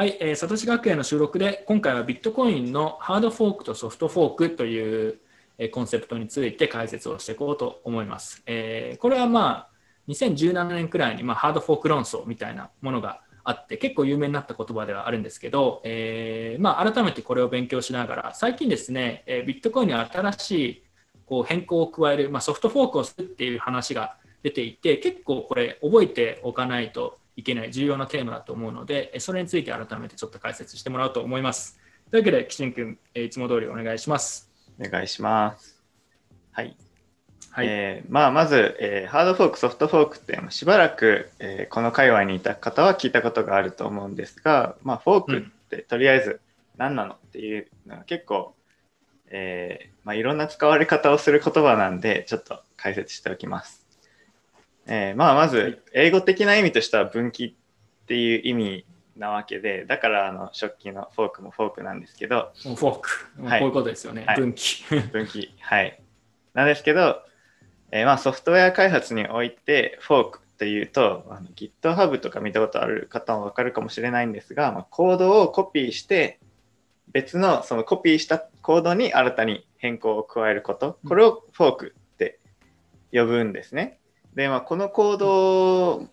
はい、えー、サトシ学園の収録で今回はビットコインのハードフォークとソフトフォークという、えコンセプトについて解説をしていこうと思います。えこれはまあ2017年くらいに、まあ、ハードフォーク論争みたいなものがあって結構有名になった言葉ではあるんですけど、えまあ、改めてこれを勉強しながら最近ですね、えビットコインに新しいこう変更を加える、まあ、ソフトフォークをするっていう話が出ていて結構これ覚えておかないといけない重要なテーマだと思うのでえそれについて改めてちょっと解説してもらおうと思います。というわけで、岸君、えーいつも通りお願いします。お願いします。はい。はい。えーまあ、まず、えーハードフォーク、ソフトフォークってしばらく、えーこの界隈にいた方は聞いたことがあると思うんですが、まあ、フォークってとりあえず何なのっていうのは結構、えーまあ、いろんな使われ方をする言葉なんでちょっと解説しておきます。えーまあ、まはい。ず英語的な意味としては分岐っていう意味なわけでだからあの食器のフォークもフォークなんですけど、フォーク、こはい。ういうことですよね。はい。分岐。分岐。はい。なんですけど、えーまあ、ソフトウェア開発においてフォークというとあの GitHub とか見たことある方もわかるかもしれないんですが、まあ、コードをコピーして別のそのコピーしたコードに新たに変更を加えること。これをフォークって呼ぶんですね。で、まあ、このコード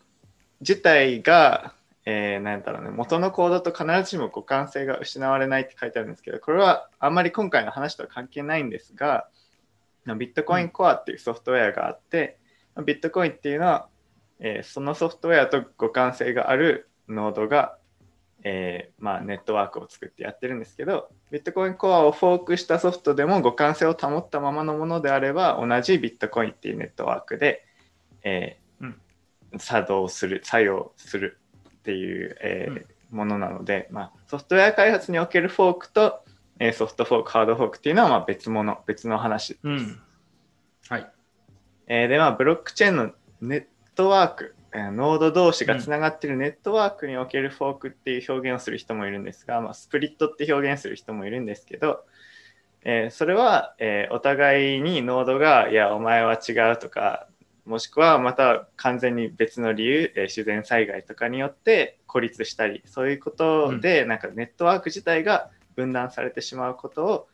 自体が、えーなんだろうね、元のコードと必ずしも互換性が失われないって書いてあるんですけど、これはあんまり今回の話とは関係ないんですが、ビットコインコアっていうソフトウェアがあって、ビットコインっていうのは、えーそのソフトウェアと互換性があるノードが、えーまあ、ネットワークを作ってやってるんですけど、ビットコインコアをフォークしたソフトでも互換性を保ったままのものであれば、同じビットコインっていうネットワークで、えーうん作動する、作用するっていう、えーうんものなので、まあ、ソフトウェア開発におけるフォークと、えーソフトフォーク、ハードフォークっていうのはまあ別物、別の話です。うん。はい。えーで、まあ、ブロックチェーンのネットワーク、えーノード同士がつながっているネットワークにおけるフォークっていう表現をする人もいるんですが、まあ、スプリットって表現する人もいるんですけど、えーそれは、えーお互いにノードが、いや、お前は違うとか、もしくはまた完全に別の理由、えー自然災害とかによって孤立したり、そういうことで、なんかネットワーク自体が分断されてしまうことを、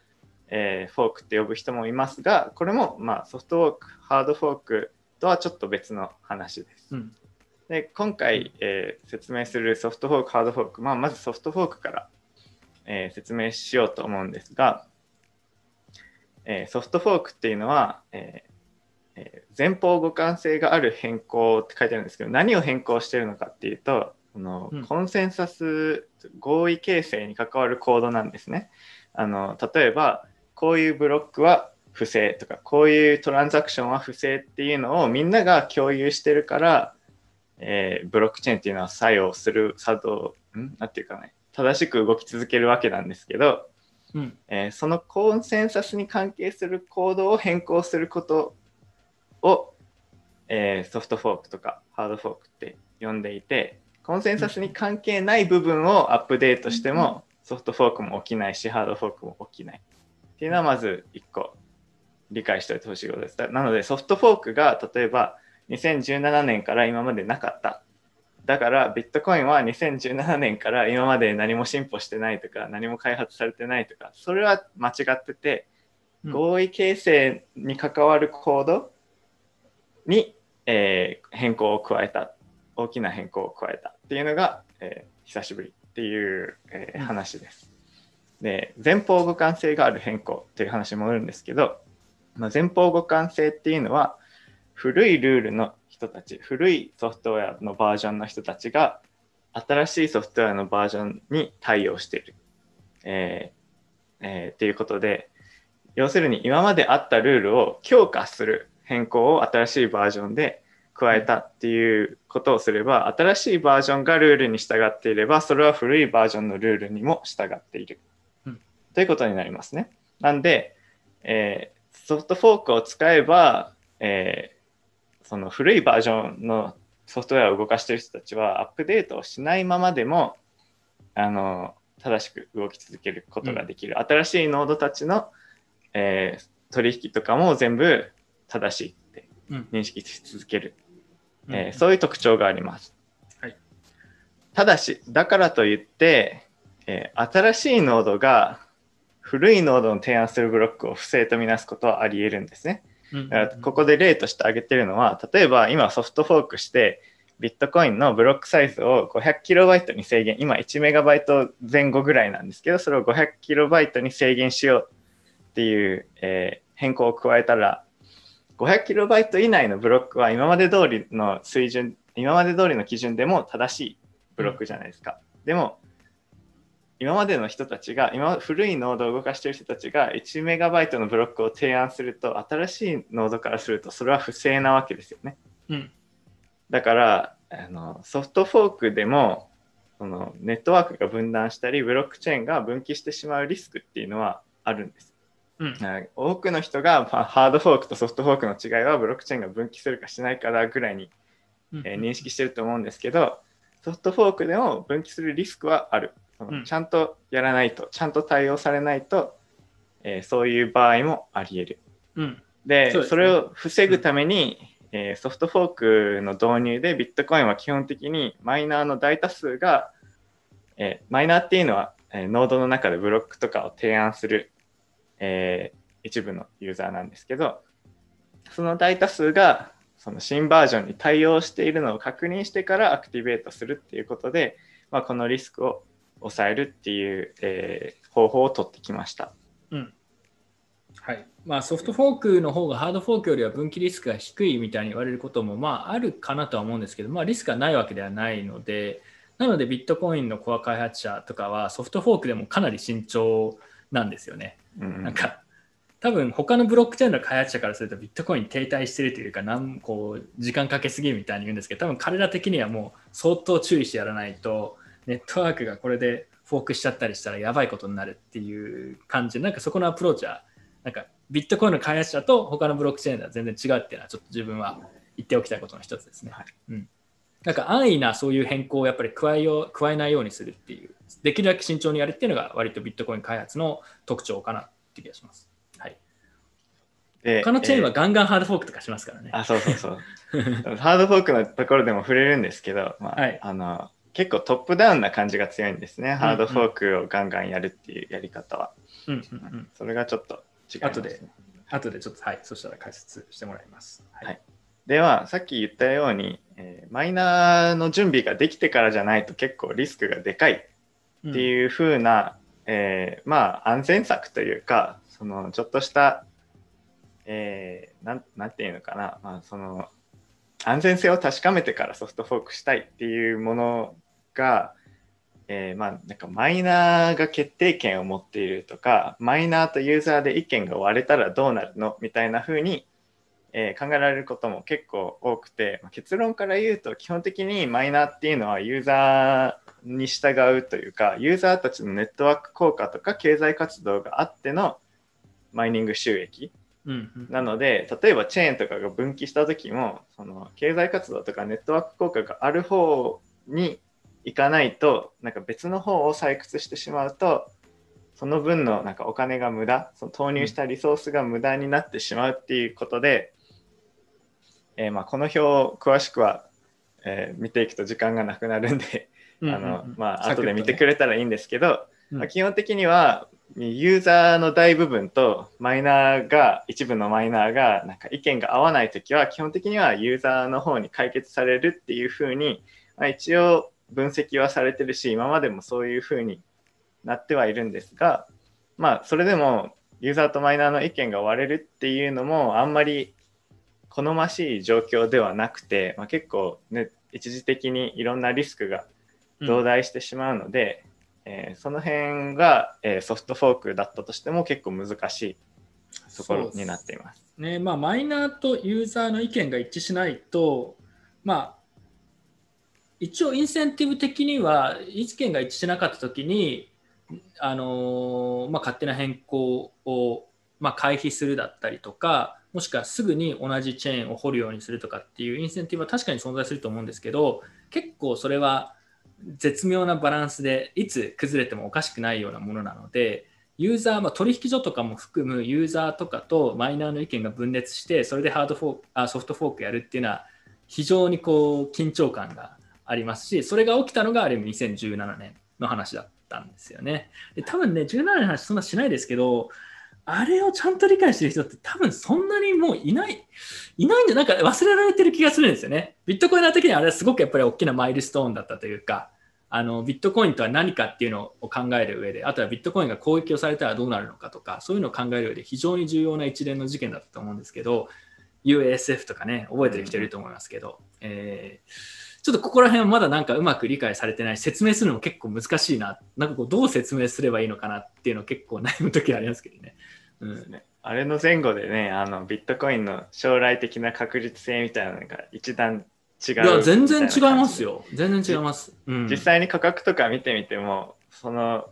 えーフォークって呼ぶ人もいますが、これも、まあ、ソフトフォーク、ハードフォークとはちょっと別の話です。うん。で今回、えー説明するソフトフォーク、ハードフォーク、まあ、まずソフトフォークから、えー説明しようと思うんですが、えーソフトフォークっていうのは、えーえー前方互換性がある変更って書いてあるんですけど何を変更してるのかっていうとこのうんコンセンサス合意形成に関わるコードなんですね。あの例えばこういうブロックは不正とかこういうトランザクションは不正っていうのをみんなが共有してるから、えーブロックチェーンっていうのは作用する作動ん？なんていうかね正しく動き続けるわけなんですけど、うん。えーそのコンセンサスに関係するコードを変更することを、えーソフトフォークとかハードフォークって呼んでいてコンセンサスに関係ない部分をアップデートしてもソフトフォークも起きないしハードフォークも起きないっていうのはまず1個理解しておいてほしいことです。なのでソフトフォークが例えば2017年から今までなかった。だからビットコインは2017年から今まで何も進歩してないとか何も開発されてないとかそれは間違っててうん。合意形成に関わるコードに、えー変更を加えた。大きな変更を加えたっていうのが、えー久しぶりっていう、えーうん。話です。で前方互換性がある変更っていう話に戻るんですけど、まあ、前方互換性っていうのは古いルールの人たち古いソフトウェアのバージョンの人たちが新しいソフトウェアのバージョンに対応している、えーえーっていうことで要するに今まであったルールを強化する変更を新しいバージョンで加えたっていうことをすれば新しいバージョンがルールに従っていればそれは古いバージョンのルールにも従っている、うん。ということになりますね。なんで、えーソフトフォークを使えば、えーその古いバージョンのソフトウェアを動かしている人たちはアップデートをしないままでもあの正しく動き続けることができる、新しいノードたちの、えー取引とかも全部正しいってうん。認識し続ける、うんえーそういう特徴があります。はいただし、だからといって、えー新しいノードが古いノードの提案するブロックを不正とみなすことはあり得るんですね。うんだからここで例として挙げてるのは、例えば今ソフトフォークして、ビットコインのブロックサイズを 500KB に制限、今 1MB 前後ぐらいなんですけど、それを 500KB に制限しようっていう、えー変更を加えたら、500KB 以内のブロックは今まで通りの水準、今まで通りの基準でも正しいブロックじゃないですか。でも、今までの人たちが、今古いノードを動かしている人たちが 1MB のブロックを提案すると、新しいノードからするとそれは不正なわけですよね。うんだからあのソフトフォークでもそのネットワークが分断したりブロックチェーンが分岐してしまうリスクっていうのはあるんです。うん。はい。多くの人がまあハードフォークとソフトフォークの違いはブロックチェーンが分岐するかしないかだぐらいに、うん。えー認識してると思うんですけどソフトフォークでも分岐するリスクはある。そのうん。ちゃんとやらないとちゃんと対応されないと、えーそういう場合もあり得る。うん。でそそれを防ぐために、えーソフトフォークの導入でビットコインは基本的にマイナーの大多数が、えーマイナーっていうのは、えーノードの中でブロックとかを提案する、えー一部のユーザーなんですけどその大多数がその新バージョンに対応しているのを確認してからアクティベートするっていうことで、まあ、このリスクを抑えるっていう、えー方法を取ってきました。うんはいまあ、ソフトフォークの方がハードフォークよりは分岐リスクが低いみたいに言われることもまああるかなとは思うんですけど、まあ、リスクがないわけではないのでなのでビットコインのコア開発者とかはソフトフォークでもかなり慎重なんですよね。うんなんか多分他のブロックチェーンの開発者からするとビットコイン停滞してるというかなんこう時間かけすぎみたいに言うんですけど多分彼ら的にはもう相当注意してやらないとネットワークがこれでフォークしちゃったりしたらやばいことになるっていう感じ。でなんかそこのアプローチはなんかビットコインの開発者と他のブロックチェーンでは全然違うっていうのはちょっと自分は言っておきたいことの一つですね。はい。うん、なんか安易なそういう変更をやっぱり加えよう加えないようにするっていうできるだけ慎重にやるっていうのが割とビットコイン開発の特徴かなって気がします。はい、で他のチェーンえはガンガンハードフォークとかしますからね。あそうそうそう ハードフォークのところでも触れるんですけど、まあはいあの結構トップダウンな感じが強いんですね、ハードフォークをガンガンやるっていうやり方は。うんうんうん。それがちょっと違います、ね。後で後でちょっとはい、そしたら解説してもらいます。はい。はいでは、さっき言ったように、えーマイナーの準備ができてからじゃないと結構リスクがでかいうんっていう風な、えーまあ安全策というか、そのちょっとした、えーなんなんていうのかな、まあ、その安全性を確かめてからソフトフォークしたいっていうものが、えーまあなんかマイナーが決定権を持っているとか、マイナーとユーザーで意見が割れたらどうなるの？みたいな風に、えー考えられることも結構多くて、まあ結論から言うと基本的にマイナーっていうのはユーザーに従うというかユーザーたちのネットワーク効果とか経済活動があってのマイニング収益うんうん。なので例えばチェーンとかが分岐した時もその経済活動とかネットワーク効果がある方に行かないとなんか別の方を採掘してしまうとその分のなんかお金が無駄その投入したリソースが無駄になってしまうっていうことで、えーまあこの表を詳しくは、えー見ていくと時間がなくなるんで、うんうんあのうんまあ後で見てれくれたらいいんですけど、うん。まあ、基本的にはユーザーの大部分とマイナーが一部のマイナーがなんか意見が合わないときは基本的にはユーザーの方に解決されるっていうふうに、まあ、一応分析はされてるし今までもそういうふうになってはいるんですがまあそれでもユーザーとマイナーの意見が割れるっていうのもあんまり好ましい状況ではなくて、まあ、結構ね一時的にいろんなリスクが増大してしまうので、えーその辺が、えーソフトフォークだったとしても結構難しいところになっています。ねまあ、マイナーとユーザーの意見が一致しないと、まあ、一応インセンティブ的には意見が一致しなかったときに、あのーまあ、勝手な変更を、まあ、回避するだったりとかもしくはすぐに同じチェーンを掘るようにするとかっていうインセンティブは確かに存在すると思うんですけど結構それは絶妙なバランスでいつ崩れてもおかしくないようなものなのでユーザー、まあ、取引所とかも含むユーザーとかとマイナーの意見が分裂してそれでハードフォーあソフトフォークやるっていうのは非常にこう緊張感がありますし、それが起きたのがあれ2017年の話だったんですよね。で多分ね、17年の話そんなしないですけど、あれをちゃんと理解してる人って多分そんなにもういない、いないんで、なんか忘れられてる気がするんですよね。ビットコインの時にあれはすごくやっぱり大きなマイルストーンだったというか、あのビットコインとは何かっていうのを考える上で、あとはビットコインが攻撃をされたらどうなるのかとか、そういうのを考える上で非常に重要な一連の事件だったと思うんですけど、UASF とかね、覚えてる人いると思いますけど、えー、ちょっとここら辺はまだなんかうまく理解されてない、説明するのも結構難しいな、なんかこうどう説明すればいいのかなっていうの結構悩む時ありますけどね。うあれの前後でね、あのビットコインの将来的な確実性みたいなのが一段違ういや全然違いますよ。全然違います、うん、実際に価格とか見てみてもその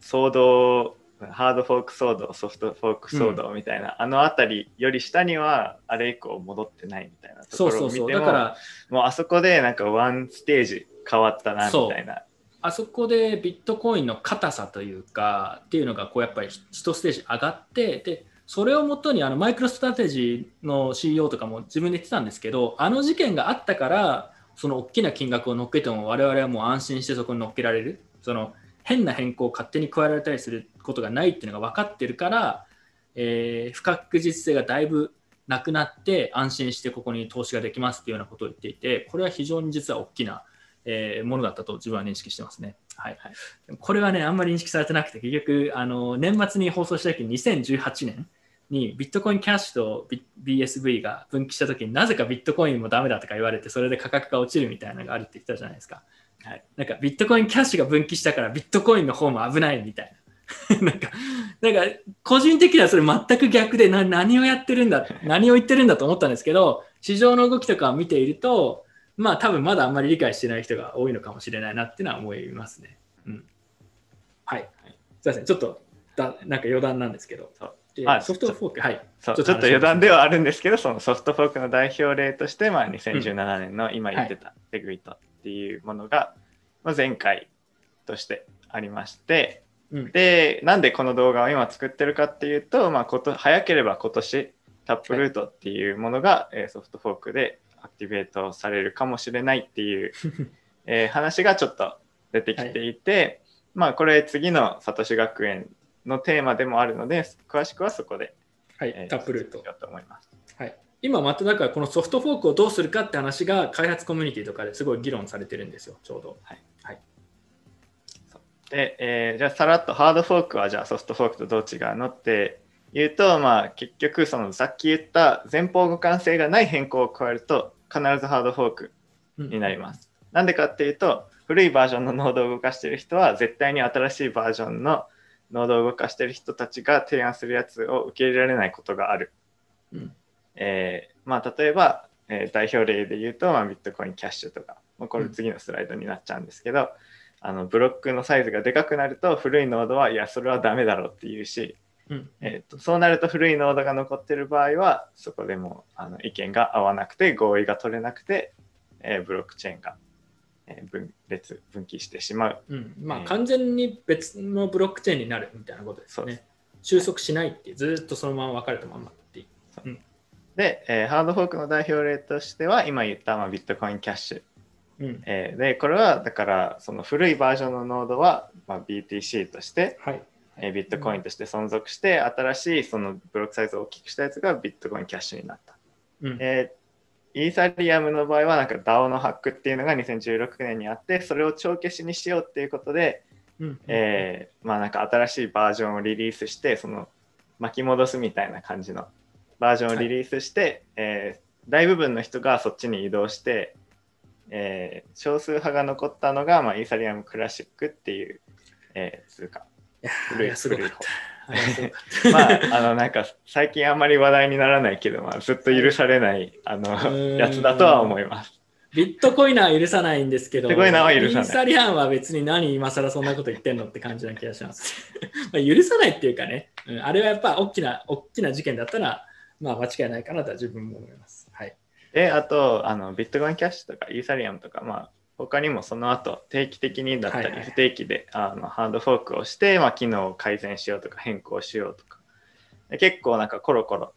騒動ハードフォーク騒動ソフトフォーク騒動みたいな、うん、あの辺りより下にはあれ以降戻ってないみたいなところを見てもだからもうあそこでなんかワンステージ変わったなみたいなあそこでビットコインの硬さというかっていうのがこうやっぱり一ステージ上がってでそれをもとにあのマイクロストラテジーの CEO とかも自分で言ってたんですけどあの事件があったからその大きな金額を乗っけても我々はもう安心してそこに乗っけられる。その変な変更を勝手に加えられたりすることがないっていうのが分かってるから、えー、不確実性がだいぶなくなって安心してここに投資ができますっていうようなことを言っていてこれは非常に実は大きな、えー、ものだったと自分は認識してますね。はい、これはねあんまり認識されてなくて結局あの年末に放送した時に2018年にビットコインキャッシュと BSV が分岐したときになぜかビットコインもダメだとか言われてそれで価格が落ちるみたいなのがあるって言ったじゃないですか。はい、なんかビットコインキャッシュが分岐したからビットコインの方も危ないみたいな。なんか、なんか個人的にはそれ全く逆でな何をやってるんだ、何を言ってるんだと思ったんですけど、市場の動きとかを見ていると、まあ多分まだあんまり理解してない人が多いのかもしれないなっていうのは思いますね。うん。はい。すいません、ちょっとだなんか余談なんですけど。ソフトフォーク、はい。ちょっと余談ではあるんですけど、そのソフトフォークの代表例として、まあ、2017年の今言ってたペグイットっていうものが、まあ、前回としてありまして、うん、で、なんでこの動画を今作ってるかっていうと、まあ、こと早ければ今年、タップルートっていうものが、はい、ソフトフォークでアクティベートされるかもしれないっていう えー、話がちょっと出てきていて、はい、まあこれ次のサトシ学園のテーマでもあるので、詳しくはそこで、はい、えー、タップルート。と思います。はい、今まただからこのソフトフォークをどうするかって話が開発コミュニティとかですごい議論されてるんですよ、ちょうど。はい。はい、で、えー、じゃあさらっとハードフォークはじゃあソフトフォークとどう違うのって言うと、まあ結局そのさっき言った前方互換性がない変更を加えると必ずハードフォークになります。な、うんでかっていうと古いバージョンのノードを動かしている人は絶対に新しいバージョンのノードを動かしてる人たちが提案するやつを受け入れられないことがある。うんえーまあ、例えば、えー、代表例で言うと、まあ、ビットコインキャッシュとか、まあ、これ次のスライドになっちゃうんですけど、うん、あのブロックのサイズがでかくなると古いノードはいやそれはダメだろうっていうし、うん。えーと、そうなると古いノードが残ってる場合はそこでもあの意見が合わなくて合意が取れなくて、えー、ブロックチェーンが分裂分岐してしまう、うん。まあ、完全に別のブロックチェーンになるみたいなことですね。収束しないってずっとそのまま分かれたままっていう、う。ん、で、えー、ハードフォークの代表例としては今言った、まあ、ビットコインキャッシュ、うん。えー、でこれはだからその古いバージョンのノードは、まあ、BTC として、はいえー、ビットコインとして存続して、うん、新しいそのブロックサイズを大きくしたやつがビットコインキャッシュになった、うん。えーイーサリアムの場合はなんか DAO のハックっていうのが2016年にあってそれを帳消しにしようっていうことで、うん。えー、まあなんか新しいバージョンをリリースしてその巻き戻すみたいな感じのバージョンをリリースして、はい、えー、大部分の人がそっちに移動して、えー、少数派が残ったのが、まあ、イーサリアムクラシックっていう、えー、通貨古い古い方。まあ、あの、なんか、最近あんまり話題にならないけど、まあ、ずっと許されない、あの、やつだとは思います。ビットコイナーは許さないんですけど、ビットコイナーは許さない。インサリアンは別に何今更そんなこと言ってんのって感じな気がします。まあ許さないっていうかね、うん、あれはやっぱ大きな、大きな事件だったら、まあ間違いないかなとは自分も思います。はい。で、あと、あのビットコインキャッシュとかイーサリアムとか、まあ、他にもその後定期的にだったり不定期で、あのハードフォークをして、まあ、機能を改善しようとか変更しようとか。結構なんかコロコロ、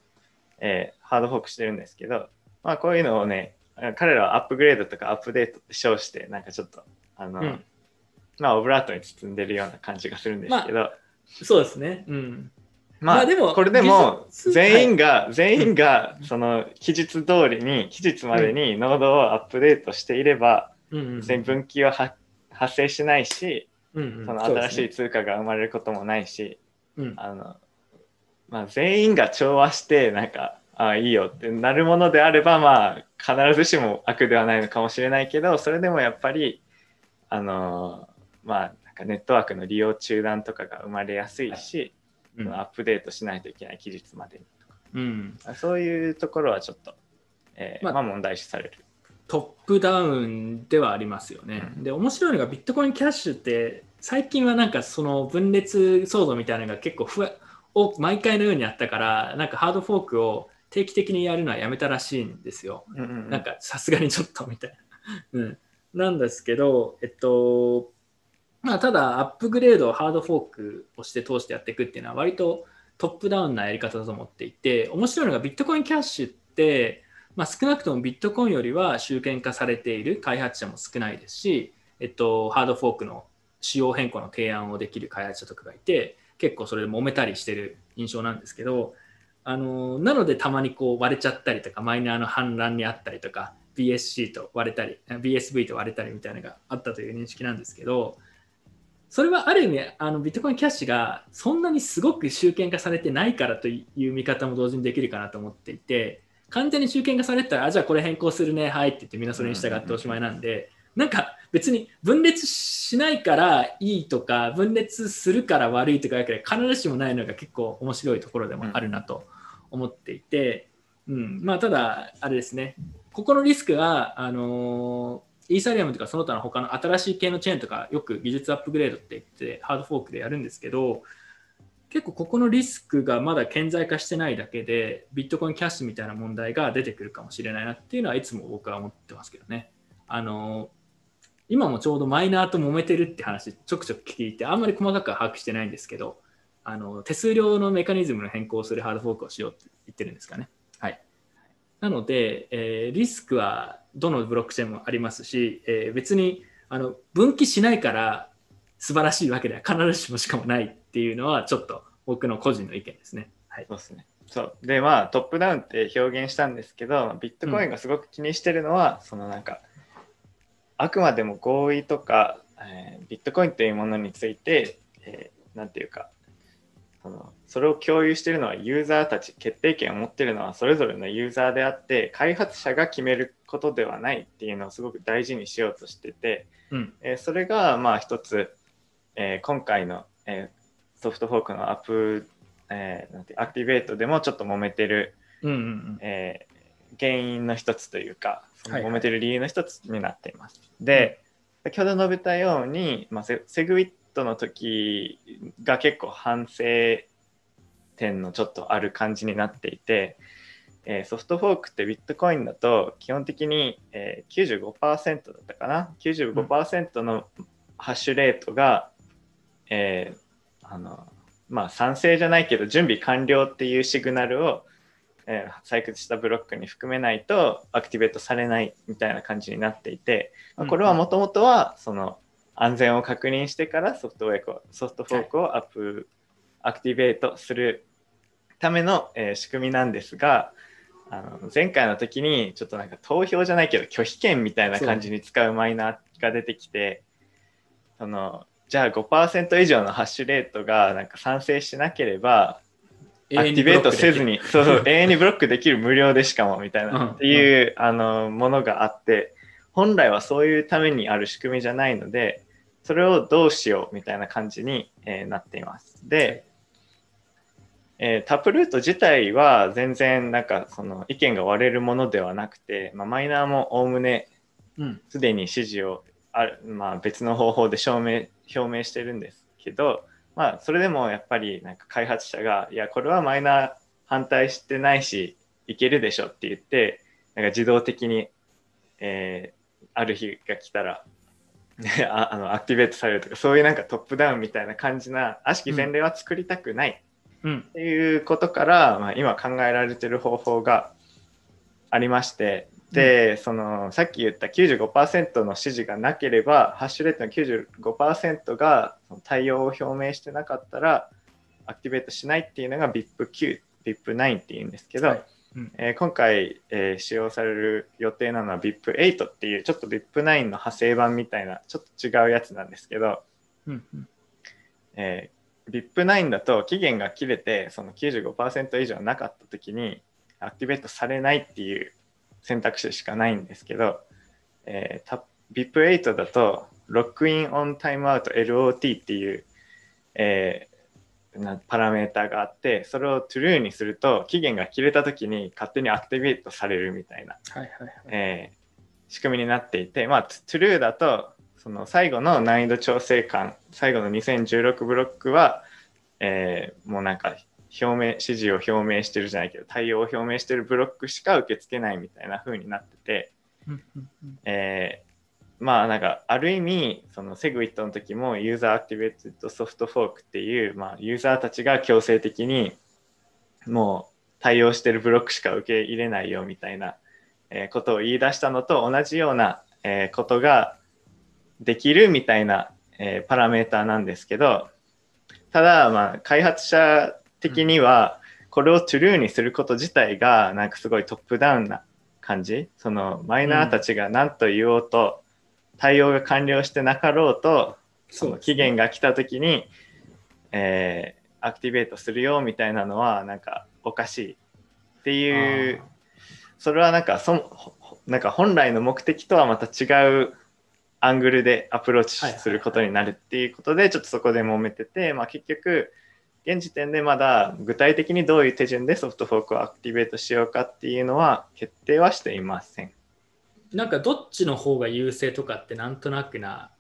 えー、ハードフォークしてるんですけど、まあ、こういうのをね彼らはアップグレードとかアップデートって称してなんかちょっとあの、うん。まあオブラートに包んでるような感じがするんですけど、そうですね。うん。まあ、まあでもこれでも全員が、全員がその期日通りに期日までにノードをアップデートしていれば、うんうん全分岐はは発生しないし、うんうん。その新しい通貨が生まれることもないし、うん。あのまあ、全員が調和してなんかああいいよってなるものであればまあ必ずしも悪ではないのかもしれないけどそれでもやっぱりあのまあなんかネットワークの利用中断とかが生まれやすいし、うん。アップデートしないといけない期日までにうん。そういうところはちょっと、えーまあまあ、問題視される。トップダウンではありますよね。で、面白いのがビットコインキャッシュって、最近はなんかその分裂騒動みたいなのが結構ふわ毎回のようにあったから、なんかハードフォークを定期的にやるのはやめたらしいんですよ。うんうんうんなんかさすがにちょっとみたいな。うん、なんですけど、えっと、まあ、ただアップグレードをハードフォークをして通してやっていくっていうのは割とトップダウンなやり方だと思っていて、面白いのがビットコインキャッシュって、まあ、少なくともビットコインよりは集権化されている開発者も少ないですし、えっと、ハードフォークの仕様変更の提案をできる開発者とかがいて、結構それで揉めたりしてる印象なんですけど、あのなのでたまにこう割れちゃったりとか、マイナーの反乱にあったりとか、BSC と割れたり、BSV と割れたりみたいなのがあったという認識なんですけど、それはある意味あのビットコインキャッシュがそんなにすごく集権化されてないからという見方も同時にできるかなと思っていて完全に集権化されてたらあじゃあこれ変更するねはいって言ってみんなそれに従っておしまいなんでなんか別に分裂しないからいいとか分裂するから悪いとかだけ必ずしもないのが結構面白いところでもあるなと思っていて、うん。まあ、ただあれですね。ここのリスクはあのーイーサリアムとかその他の他の新しい系のチェーンとかよく技術アップグレードって言ってハードフォークでやるんですけど結構ここのリスクがまだ顕在化してないだけでビットコインキャッシュみたいな問題が出てくるかもしれないなっていうのはいつも僕は思ってますけどね。あの今もちょうどマイナーと揉めてるって話ちょくちょく聞いてあんまり細かく把握してないんですけどあの手数料のメカニズムの変更をするハードフォークをしようって言ってるんですかね。はい、なので、えーリスクはどのブロックチェーンもありますし、えー別にあの分岐しないから素晴らしいわけでは必ずしもしかもないっていうのはちょっと僕の個人の意見ですね。はい、そうですね。そう。で、まあ、トップダウンって表現したんですけど、ビットコインがすごく気にしてるのは、そのなんか、あくまでも合意とか、えービットコインというものについて、えーなんていうか、そのそれを共有しているのはユーザーたち、決定権を持っているのはそれぞれのユーザーであって、開発者が決めることではないっていうのをすごく大事にしようとしてて、うんえーそれがまあ一つ、えー今回の、えーソフトフォークのアップ、えーなんてアクティベートでもちょっと揉めてる、うんうんうん。えー原因の一つというか、そのはい。はい揉めてる理由の一つになっています。で、先ほど述べたように、まあ、セセグウィットの時が結構反省点のちょっとある感じになっていて、えーソフトフォークってビットコインだと基本的に、えー、95%だったかな？95%のハッシュレートが、えーあのまあ賛成じゃないけど準備完了っていうシグナルを、えー採掘したブロックに含めないとアクティベートされないみたいな感じになっていて、まあこれはもともとはその安全を確認してからソフトウェアをソフトフォークをアップ、アクティベートするための、えー仕組みなんですがあの前回の時にちょっとなんか投票じゃないけど拒否権みたいな感じに使うマイナーが出てきてそのじゃあ5%以上のハッシュレートがなんか賛成しなければアクティベートせずに、そうそう、永遠にブロックできる無料でしかもみたいうん。なっていう、あのものがあって、本来はそういうためにある仕組みじゃないので、それをどうしようみたいな感じに、えーなっています。で、えータップルート自体は全然なんかその意見が割れるものではなくて、まあ、マイナーもおおむねうん。すでに支持をある、まあ、別の方法で証明表明してるんですけど、まあ、それでもやっぱりなんか開発者がいやこれはマイナー反対してないしいけるでしょって言ってなんか自動的に、えーある日が来たらね ああのアクティベートされるとかそういうなんかトップダウンみたいな感じな悪しき前例は作りたくない。うん。っていうことから、まあ、今考えられてる方法がありましてで、そのさっき言った95%の指示がなければ、ハッシュレートの95%が対応を表明してなかったら、アクティベートしないっていうのが VIP9、VIP9 っていうんですけど、はい。うん。えー今回、えー使用される予定なのは VIP8 っていう、ちょっと VIP9 の派生版みたいな、ちょっと違うやつなんですけど、うんうん。えー VIP9 だと期限が切れてその95%以上なかった時にアクティベートされないっていう選択肢しかないんですけど、えーた VIP8 だとロックインオンタイムアウト LOT っていう、えーなパラメーターがあってそれを True にすると期限が切れた時に勝手にアクティベートされるみたいなはいはいはい。えー仕組みになっていて、まあ、True だとその最後の難易度調整感最後の2016ブロックは、えーもうなんか表明指示を表明してるじゃないけど対応を表明してるブロックしか受け付けないみたいな風になってて、えーまあなんかある意味その SegWit の時もユーザーアクティベートソフトフォークっていう、まあ、ユーザーたちが強制的にもう対応してるブロックしか受け入れないよみたいな、えーことを言い出したのと同じような、えーことができるみたいな、えーパラメーターなんですけどただまあ開発者的にはこれを true にすること自体がなんかすごいトップダウンな感じ？そのマイナーたちが何と言おうと、対応が完了してなかろうとその期限が来た時に、えーアクティベートするよみたいなのはなんかおかしいっていうそれはなんかそなんか本来の目的とはまた違うアングルでアプローチすることになるっていうことでちょっとそこで揉めてて、まあ、結局現時点でまだ具体的にどういう手順でソフトフォークをアクティベートしようかっていうのは決定はしていません。なんかどっちの方が優勢とかってなんとなくな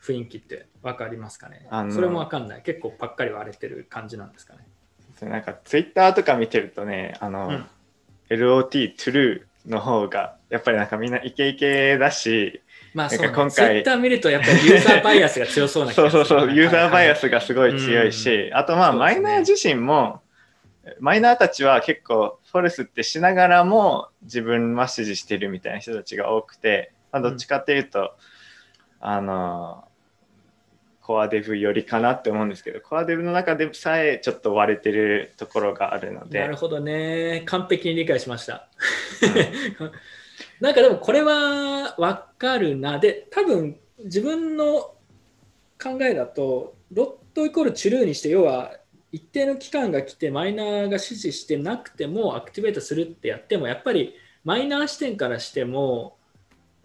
雰囲気って分かりますかね？それも分かんない。結構パッカリ割れてる感じなんですかね？なんかツイッターとか見てるとねあの、うん LOT true の方がやっぱりなんかみんなイケイケだしまあそう、今回ツイッター見るとやっぱりユーザーバイアスが強そうな気そうがする そうそうユーザーバイアス。スがすごい強いし、あとまあマイナー自身もマイナーたちは結構フォルスってしながらも自分は支持してるみたいな人たちが多くて、まあ、どっちかっていうと、あのコアデブよりかなって思うんですけどコアデブの中でさえちょっと割れてるところがあるのでなるほどね。完璧に理解しました。なんかでもこれは分かるな。で、多分自分の考えだと、ロットイコールチュルーにして、要は一定の期間が来てマイナーが指示してなくてもアクティベートするってやっても、やっぱりマイナー視点からしても、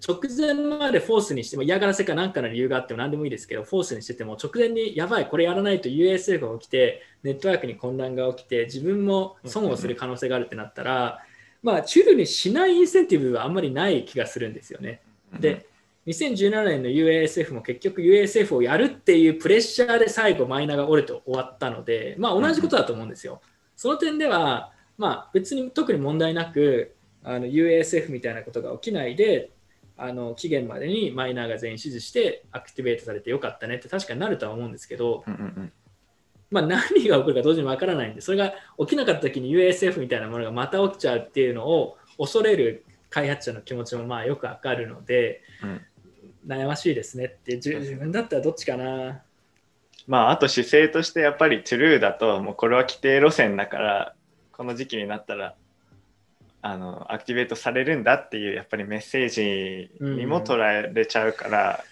直前までフォースにしても嫌がらせか何かの理由があっても何でもいいですけど、フォースにしてても直前にやばい、これやらないと USF が起きて、ネットワークに混乱が起きて、自分も損をする可能性があるってなったら、まあ、チュルにしないインセンティブはあんまりない気がするんですよね。で、2017年の UASF も結局 UASF をやるっていうプレッシャーで最後マイナーが折れて終わったので、まあ同じことだと思うんですよ。その点では、まあ別に特に問題なく、あの UASF みたいなことが起きないで、あの期限までにマイナーが全員指示してアクティベートされてよかったねって確かになるとは思うんですけど、まあ、何が起こるか同時にわからないんで、それが起きなかった時に USF みたいなものがまた起きちゃうっていうのを恐れる開発者の気持ちもまあよくわかるので、うん。悩ましいですねって、自自分だったらどっちかな。まああと姿勢としてやっぱり true だともうこれは規定路線だからこの時期になったらあのアクティベートされるんだっていうやっぱりメッセージにも捉えれちゃうから、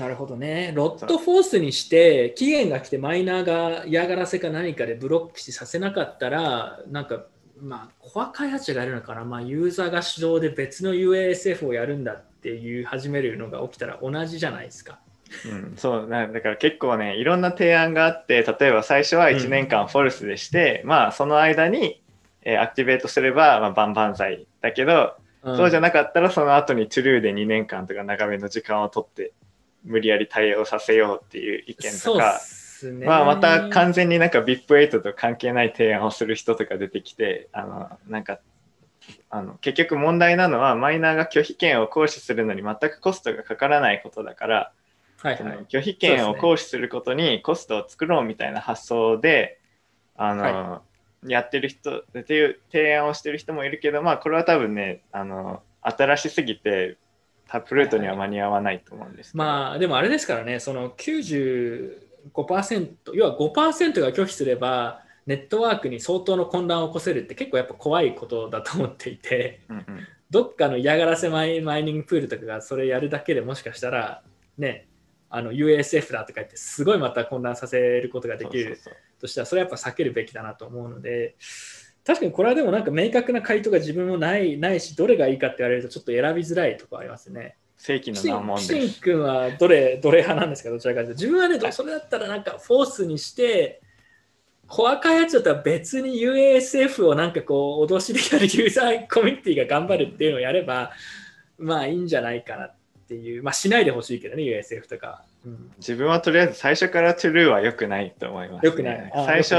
なるほどね。ロットフォースにして、期限が来てマイナーが嫌がらせか何かでブロックさせなかったら、なんか、まあ、コア開発者がやるのかな、まあ、ユーザーが主導で別の UASF をやるんだっていう始めるのが起きたら同じじゃないですか。うん、そうなだから結構ねいろんな提案があって例えば最初は1年間フォルスでして、まあその間に、えーアクティベートすれば、まあ、バンバン剤だけど、そうじゃななかったらその後に true で2年間とか長めの時間を取って無理やり対応させようっていう意見とか。ね。まあ、また完全になんか VIP8 と関係ない提案をする人とか出てきてあのなんかあの結局問題なのはマイナーが拒否権を行使するのに全くコストがかからないことだから、そはいはい。の拒否権を行使することにコストを作ろうみたいな発想であの、はやってる人っていう提案をしてる人もいるけどまあこれは多分ねあの新しすぎてタップルートには間に合わないと思うんですまあでもあれですからね、その95%、要は5%が拒否すれば、ネットワークに相当の混乱を起こせるって結構やっぱ怖いことだと思っていて、うんうん。どっかの嫌がらせマイマイニングプールとかがそれやるだけでもしかしたら、ね、あの USF だとか言ってすごいまた混乱させることができるそうそうそう。としたらそれはやっぱ避けるべきだなと思うので確かにこれはでもなんか明確な回答が自分もないないしどれがいいかって言われるとちょっと選びづらいところありますね。正規の難問ンです。君はどれどれ派なんですか？どちらかというと。自分はねどそれだったらなんかフォースにしてコア開発だったら別に UASF をなんかこう脅しでやるユーザーコミュニティが頑張るっていうのをやればまあいいんじゃないかなっていう。まあしないでほしいけどね UASF とか、うん自分はとりあえず最初から true は良くないと思います、よくない。あ最初、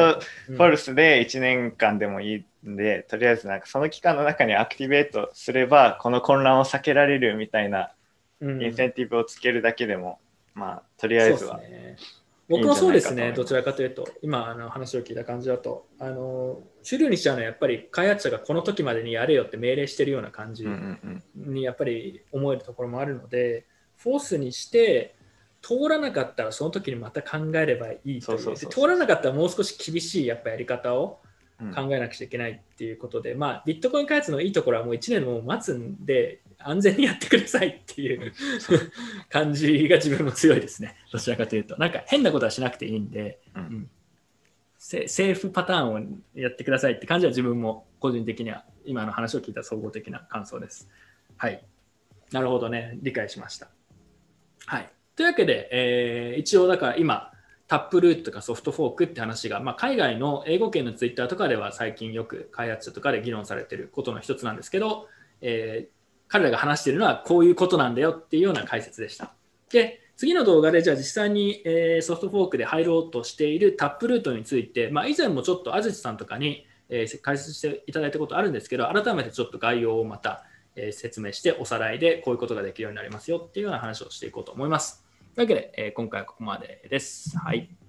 フォルスで1年間でもいいんで、とりあえずなんかその期間の中にアクティベートすれば、この混乱を避けられるみたいなうん。インセンティブをつけるだけでも、まあ、とりあえずは。僕もそうですね、どちらかというと、今あの話を聞いた感じだと、あの主流にしちゃうのはやっぱり開発者がこの時までにやれよって命令してるような感じうんうんうん。にやっぱり思えるところもあるので、フォースにして通らなかったらその時にまた考えればいいという通らなかったらもう少し厳しいやっぱやり方をうん考えなくちゃいけないっていうことで、まあ、ビットコイン開発のいいところはもう1年も待つんで、安全にやってくださいっていう 感じが自分も強いですね。どちらかというと。なんか変なことはしなくていいんで、うんうんセセーフパターンをやってくださいって感じは自分も個人的には今の話を聞いた総合的な感想です。はい。なるほどね。理解しました。はい。というわけで、えー一応だから今、タップルートとかソフトフォークって話が、まあ、海外の英語圏のツイッターとかでは最近よく開発者とかで議論されてることの一つなんですけど、えー彼らが話しているのはこういうことなんだよっていうような解説でした。で、次の動画でじゃあ実際に、えソフトフォークで入ろうとしているタップルートについて、まあ、以前もちょっと安土さんとかに、え解説していただいたことあるんですけど、改めてちょっと概要をまた、え説明しておさらいでこういうことができるようになりますよっていうような話をしていこうと思います。というわけで、え今回はここまでです。はい。